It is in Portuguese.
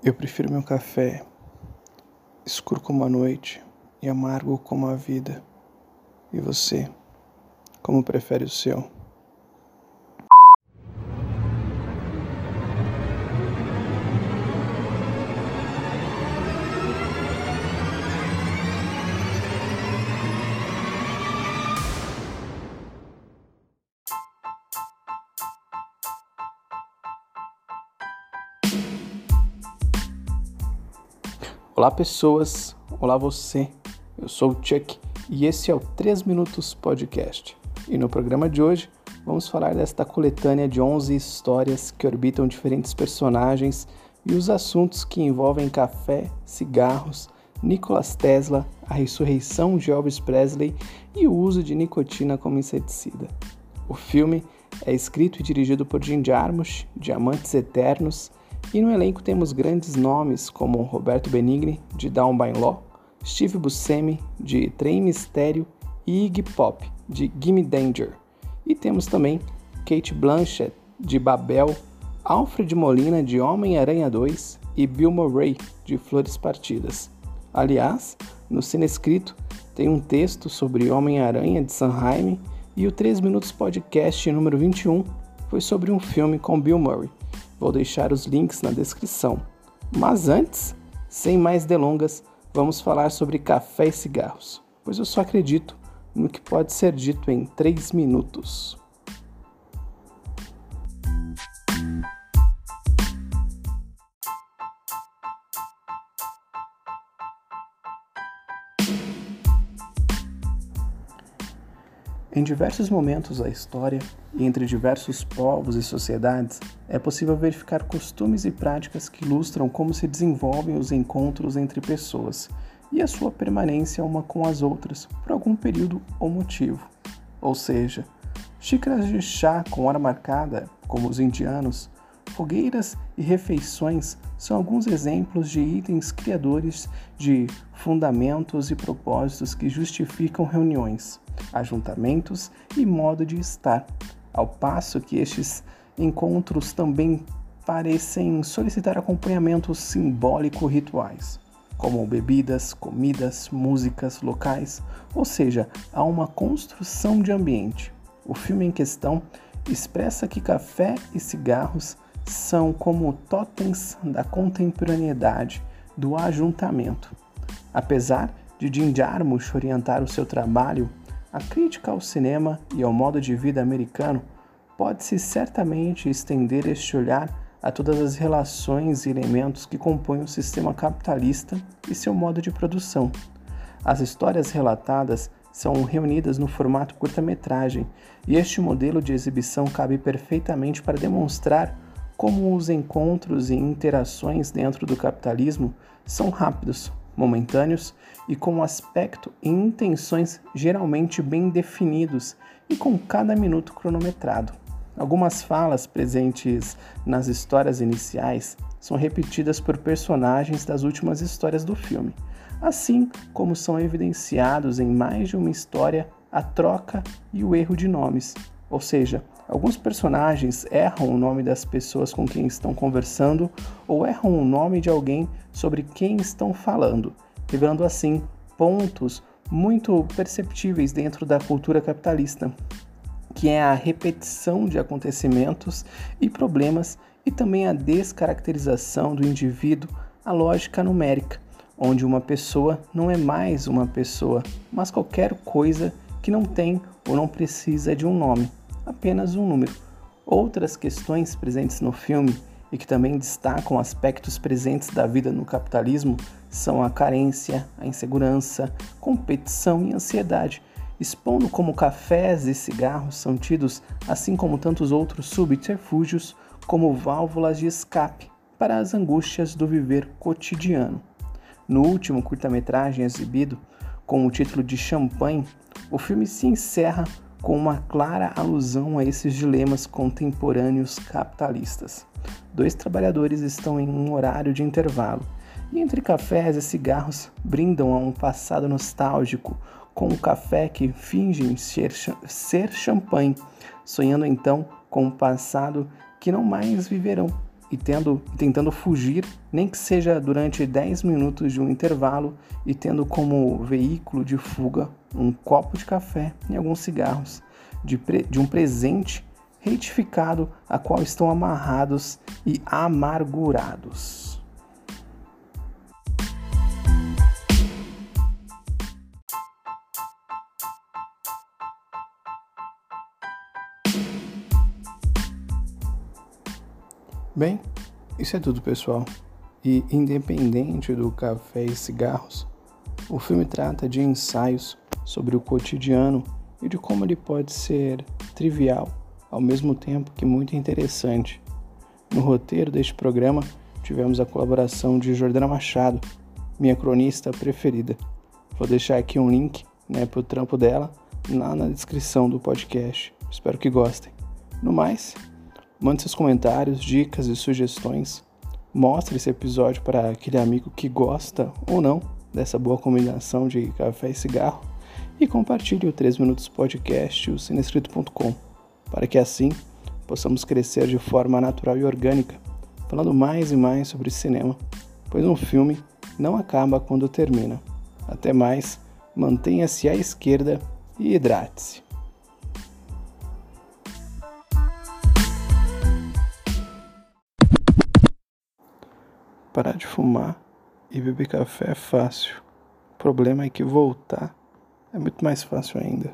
Eu prefiro meu café escuro como a noite e amargo como a vida. E você, como prefere o seu? Olá, pessoas. Olá, você. Eu sou o Chuck e esse é o 3 Minutos Podcast. E no programa de hoje vamos falar desta coletânea de 11 histórias que orbitam diferentes personagens e os assuntos que envolvem café, cigarros, Nikola Tesla, a ressurreição de Elvis Presley e o uso de nicotina como inseticida. O filme é escrito e dirigido por Jim Jarmusch, Diamantes Eternos, e no elenco temos grandes nomes como Roberto Benigni, de Down by Law, Steve Buscemi, de Trem Mistério e Iggy Pop, de Gimme Danger. E temos também Kate Blanchett, de Babel, Alfred Molina, de Homem-Aranha 2 e Bill Murray, de Flores Partidas. Aliás, no Cine Escrito tem um texto sobre Homem-Aranha de Sanheim e o 3 Minutos Podcast número 21 foi sobre um filme com Bill Murray. Vou deixar os links na descrição. Mas antes, sem mais delongas, vamos falar sobre café e cigarros, pois eu só acredito no que pode ser dito em 3 minutos. Em diversos momentos da história e entre diversos povos e sociedades, é possível verificar costumes e práticas que ilustram como se desenvolvem os encontros entre pessoas e a sua permanência uma com as outras por algum período ou motivo. Ou seja, xícaras de chá com hora marcada, como os indianos, fogueiras e refeições são alguns exemplos de itens criadores de fundamentos e propósitos que justificam reuniões ajuntamentos e modo de estar, ao passo que estes encontros também parecem solicitar acompanhamentos simbólico-rituais, como bebidas, comidas, músicas locais, ou seja, há uma construção de ambiente. O filme em questão expressa que café e cigarros são como totens da contemporaneidade, do ajuntamento. Apesar de Jim Jarmusch orientar o seu trabalho a crítica ao cinema e ao modo de vida americano pode-se certamente estender este olhar a todas as relações e elementos que compõem o sistema capitalista e seu modo de produção. As histórias relatadas são reunidas no formato curta-metragem, e este modelo de exibição cabe perfeitamente para demonstrar como os encontros e interações dentro do capitalismo são rápidos, momentâneos e com aspecto e intenções geralmente bem definidos e com cada minuto cronometrado. Algumas falas presentes nas histórias iniciais são repetidas por personagens das últimas histórias do filme, assim como são evidenciados em mais de uma história a troca e o erro de nomes, ou seja, Alguns personagens erram o nome das pessoas com quem estão conversando ou erram o nome de alguém sobre quem estão falando, revelando assim pontos muito perceptíveis dentro da cultura capitalista, que é a repetição de acontecimentos e problemas e também a descaracterização do indivíduo, a lógica numérica, onde uma pessoa não é mais uma pessoa, mas qualquer coisa que não tem ou não precisa de um nome apenas um número. Outras questões presentes no filme e que também destacam aspectos presentes da vida no capitalismo são a carência, a insegurança, competição e ansiedade, expondo como cafés e cigarros são tidos, assim como tantos outros subterfúgios, como válvulas de escape para as angústias do viver cotidiano. No último curta-metragem exibido, com o título de Champagne, o filme se encerra com uma clara alusão a esses dilemas contemporâneos capitalistas. Dois trabalhadores estão em um horário de intervalo e, entre cafés e cigarros, brindam a um passado nostálgico com um café que fingem ser, ser champanhe, sonhando então com um passado que não mais viverão. E tendo, tentando fugir, nem que seja durante 10 minutos de um intervalo, e tendo como veículo de fuga um copo de café e alguns cigarros, de, de um presente retificado a qual estão amarrados e amargurados. Bem, isso é tudo, pessoal. E independente do café e cigarros, o filme trata de ensaios sobre o cotidiano e de como ele pode ser trivial, ao mesmo tempo que muito interessante. No roteiro deste programa, tivemos a colaboração de Jordana Machado, minha cronista preferida. Vou deixar aqui um link né, para o trampo dela lá na descrição do podcast. Espero que gostem. No mais, Mande seus comentários, dicas e sugestões. Mostre esse episódio para aquele amigo que gosta ou não dessa boa combinação de café e cigarro. E compartilhe o 3 Minutos Podcast, o sinescrito.com, para que assim possamos crescer de forma natural e orgânica, falando mais e mais sobre cinema, pois um filme não acaba quando termina. Até mais, mantenha-se à esquerda e hidrate-se. Parar de fumar e beber café é fácil. O problema é que voltar é muito mais fácil ainda.